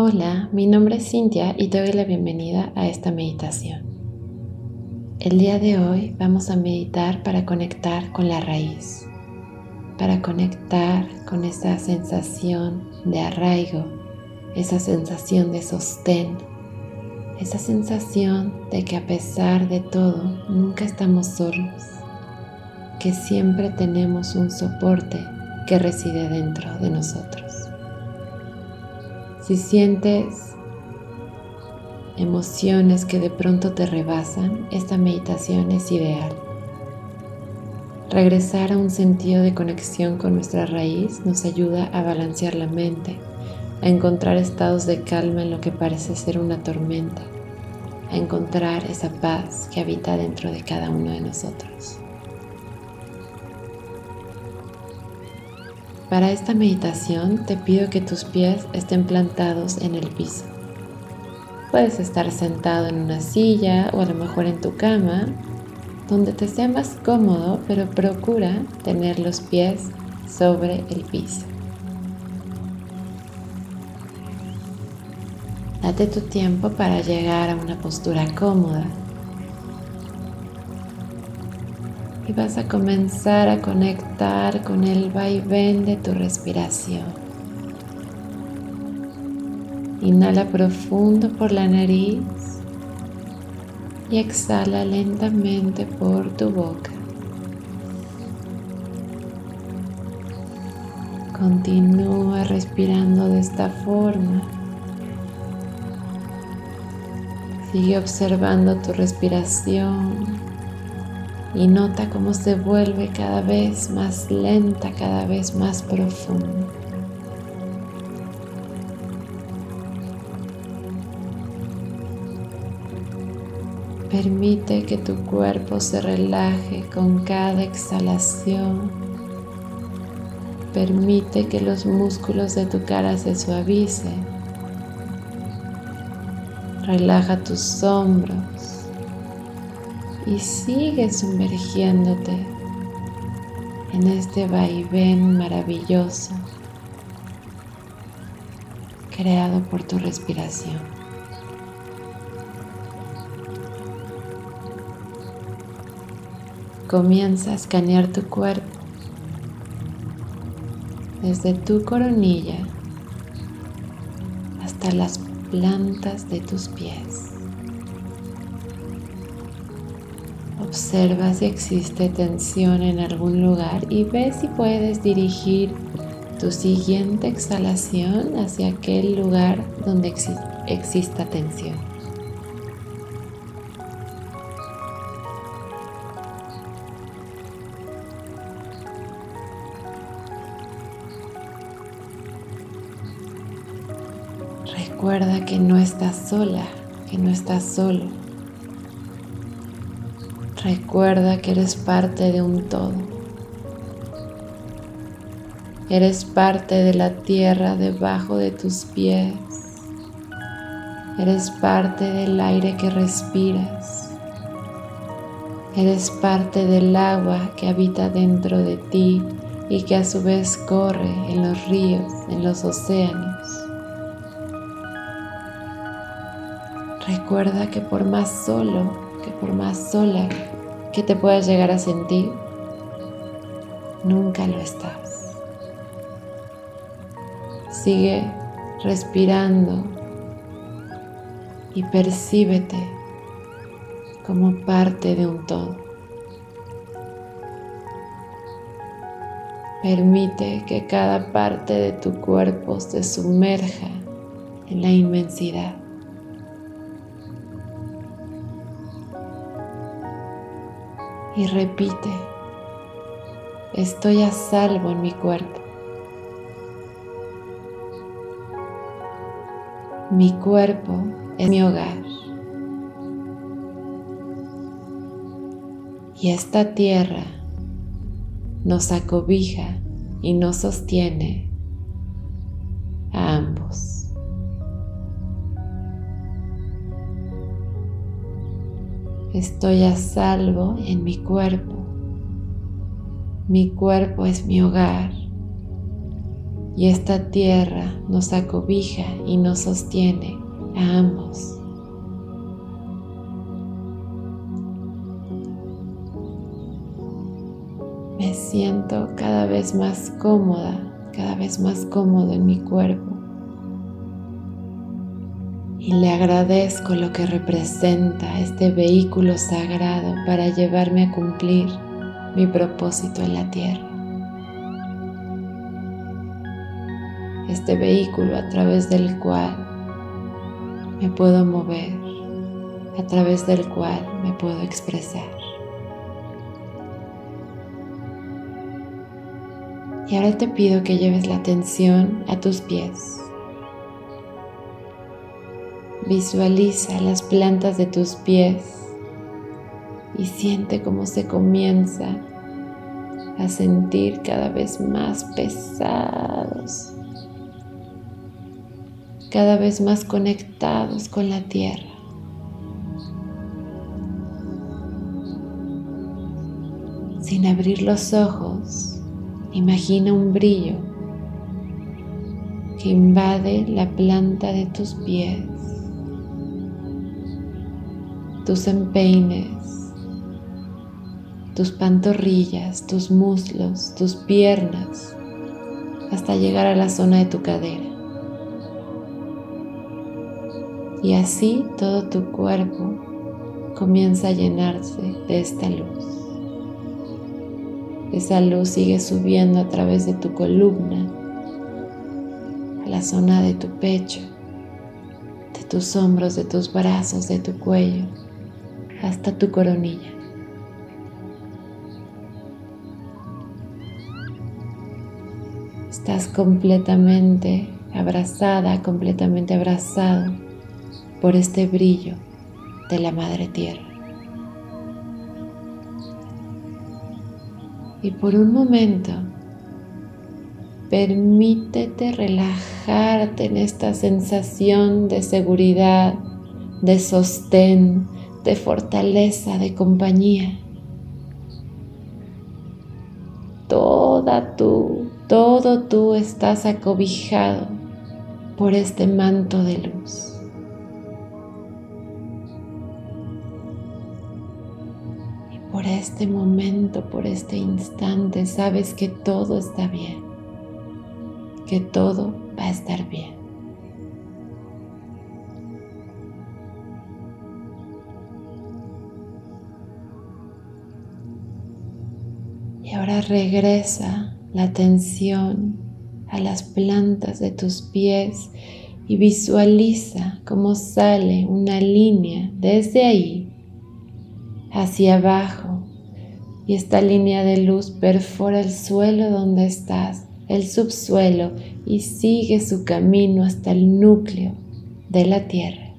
Hola, mi nombre es Cintia y te doy la bienvenida a esta meditación. El día de hoy vamos a meditar para conectar con la raíz, para conectar con esa sensación de arraigo, esa sensación de sostén, esa sensación de que a pesar de todo nunca estamos solos, que siempre tenemos un soporte que reside dentro de nosotros. Si sientes emociones que de pronto te rebasan, esta meditación es ideal. Regresar a un sentido de conexión con nuestra raíz nos ayuda a balancear la mente, a encontrar estados de calma en lo que parece ser una tormenta, a encontrar esa paz que habita dentro de cada uno de nosotros. Para esta meditación te pido que tus pies estén plantados en el piso. Puedes estar sentado en una silla o a lo mejor en tu cama, donde te sea más cómodo, pero procura tener los pies sobre el piso. Date tu tiempo para llegar a una postura cómoda. Y vas a comenzar a conectar con el vaivén de tu respiración. Inhala profundo por la nariz y exhala lentamente por tu boca. Continúa respirando de esta forma. Sigue observando tu respiración y nota cómo se vuelve cada vez más lenta, cada vez más profunda. Permite que tu cuerpo se relaje con cada exhalación. Permite que los músculos de tu cara se suavicen. Relaja tus hombros y sigue sumergiéndote en este vaivén maravilloso creado por tu respiración. Comienza a escanear tu cuerpo desde tu coronilla hasta las plantas de tus pies. Observa si existe tensión en algún lugar y ve si puedes dirigir tu siguiente exhalación hacia aquel lugar donde exista tensión. Recuerda que no estás sola, que no estás solo. Recuerda que eres parte de un todo. Eres parte de la tierra debajo de tus pies. Eres parte del aire que respiras. Eres parte del agua que habita dentro de ti y que a su vez corre en los ríos, en los océanos. Recuerda que por más solo que por más sola que te puedas llegar a sentir, nunca lo estás. Sigue respirando y percíbete como parte de un todo. Permite que cada parte de tu cuerpo se sumerja en la inmensidad. Y repite, estoy a salvo en mi cuerpo. Mi cuerpo es mi hogar. Y esta tierra nos acobija y nos sostiene Estoy a salvo en mi cuerpo. Mi cuerpo es mi hogar y esta tierra nos acobija y nos sostiene a ambos. Me siento cada vez más cómoda, cada vez más cómodo en mi cuerpo. Y le agradezco lo que representa este vehículo sagrado para llevarme a cumplir mi propósito en la tierra. este vehículo a través del cual me puedo mover, a través del cual me puedo expresar. Y ahora te pido que lleves la atención a tus pies. Visualiza las plantas de tus pies y siente cómo se comienza a sentir cada vez más pesados cada vez más conectados con la tierra. Sin abrir los ojos, imagina un brillo que invade la planta de tus pies, tus empeines, tus pantorrillas, tus muslos, tus piernas, hasta llegar a la zona de tu cadera. Y así todo tu cuerpo comienza a llenarse de esta luz. Esa luz sigue subiendo a través de tu columna, a la zona de tu pecho, de tus hombros, de tus brazos, de tu cuello, hasta tu coronilla. Estás completamente abrazada, completamente abrazado por este brillo de la Madre Tierra. Y por un momento, permítete relajarte en esta sensación de seguridad, de sostén, de fortaleza, de compañía. Toda tú, todo tú estás acobijado por este manto de luz. por este momento, por este instante, sabes que todo está bien, que todo va a estar bien. Y ahora regresa la atención a las plantas de tus pies y visualiza cómo sale una línea desde ahí hacia abajo y esta línea de luz perfora el suelo donde estás, el subsuelo y sigue su camino hasta el núcleo de la tierra.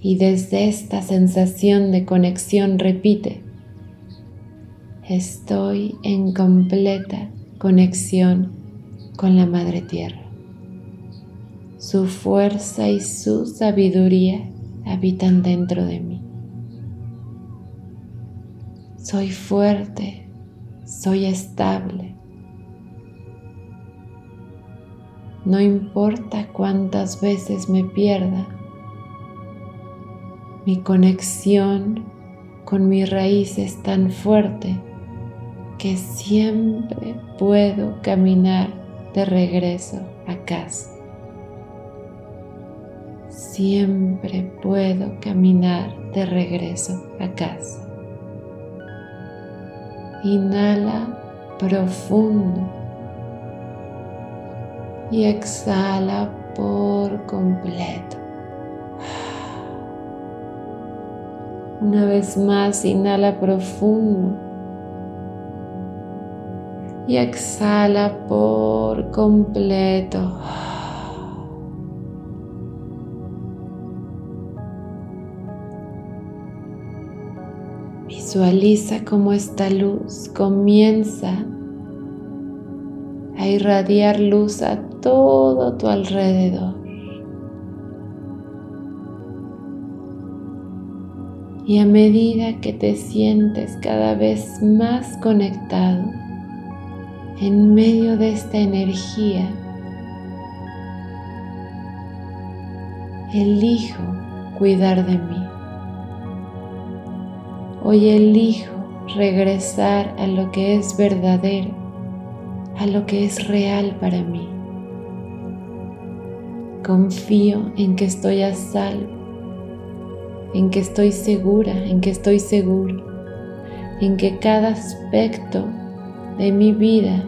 Y desde esta sensación de conexión repite, estoy en completa conexión con la Madre Tierra. Su fuerza y su sabiduría habitan dentro de mí. Soy fuerte, soy estable. No importa cuántas veces me pierda, mi conexión con mi raíz es tan fuerte que siempre puedo caminar de regreso a casa. Siempre puedo caminar de regreso a casa. Inhala profundo y exhala por completo. Una vez más, inhala profundo y exhala por completo. Visualiza cómo esta luz comienza a irradiar luz a todo tu alrededor. Y a medida que te sientes cada vez más conectado, en medio de esta energía, elijo cuidar de mí. Hoy elijo regresar a lo que es verdadero, a lo que es real para mí. Confío en que estoy a salvo, en que estoy segura, en que estoy seguro, en que cada aspecto de mi vida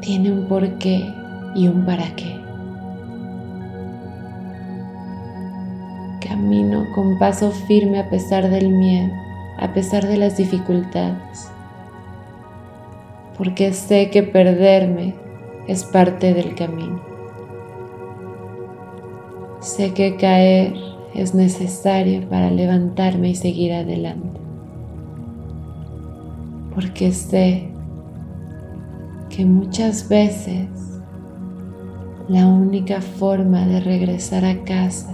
tiene un porqué y un para qué. Camino con paso firme a pesar del miedo, a pesar de las dificultades, porque sé que perderme es parte del camino. Sé que caer es necesario para levantarme y seguir adelante, porque sé que muchas veces la única forma de regresar a casa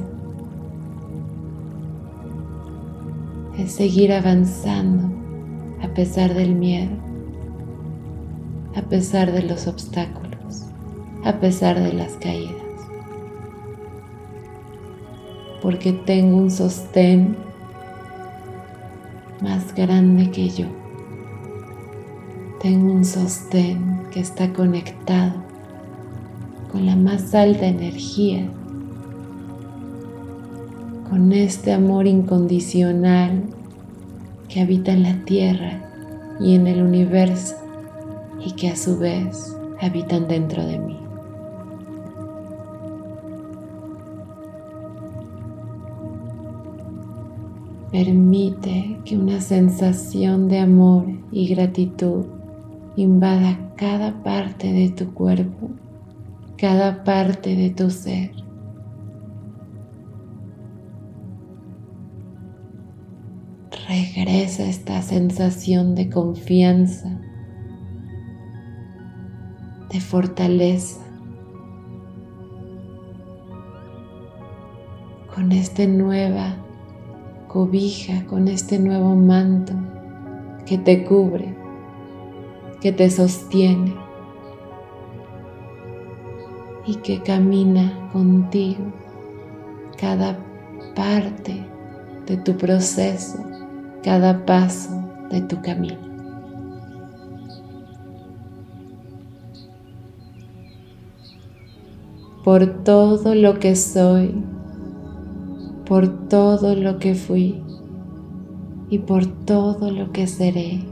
es seguir avanzando a pesar del miedo, a pesar de los obstáculos, a pesar de las caídas. Porque tengo un sostén más grande que yo. Tengo un sostén que está conectado con la más alta energía, con este amor incondicional que habita en la tierra y en el universo y que a su vez habitan dentro de mí. Permite que una sensación de amor y gratitud invada cada parte de tu cuerpo, cada parte de tu ser. Regresa esta sensación de confianza, de fortaleza, con esta nueva cobija, con este nuevo manto que te cubre que te sostiene y que camina contigo cada parte de tu proceso, cada paso de tu camino. Por todo lo que soy, por todo lo que fui y por todo lo que seré.